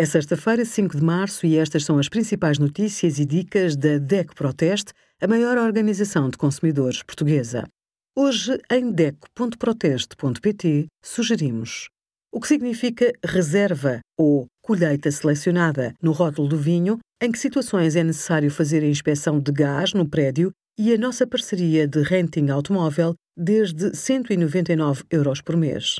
É sexta-feira, 5 de março, e estas são as principais notícias e dicas da DECO Proteste, a maior organização de consumidores portuguesa. Hoje, em DECO.proteste.pt, sugerimos o que significa reserva ou colheita selecionada no rótulo do vinho, em que situações é necessário fazer a inspeção de gás no prédio e a nossa parceria de renting automóvel desde 199 euros por mês.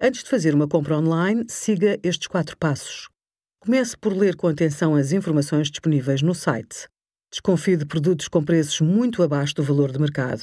Antes de fazer uma compra online, siga estes quatro passos. Comece por ler com atenção as informações disponíveis no site. Desconfie de produtos com preços muito abaixo do valor de mercado.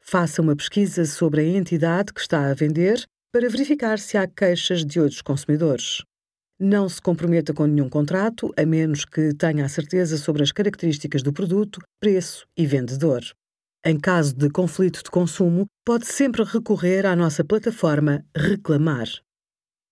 Faça uma pesquisa sobre a entidade que está a vender para verificar se há queixas de outros consumidores. Não se comprometa com nenhum contrato, a menos que tenha a certeza sobre as características do produto, preço e vendedor. Em caso de conflito de consumo, pode sempre recorrer à nossa plataforma Reclamar.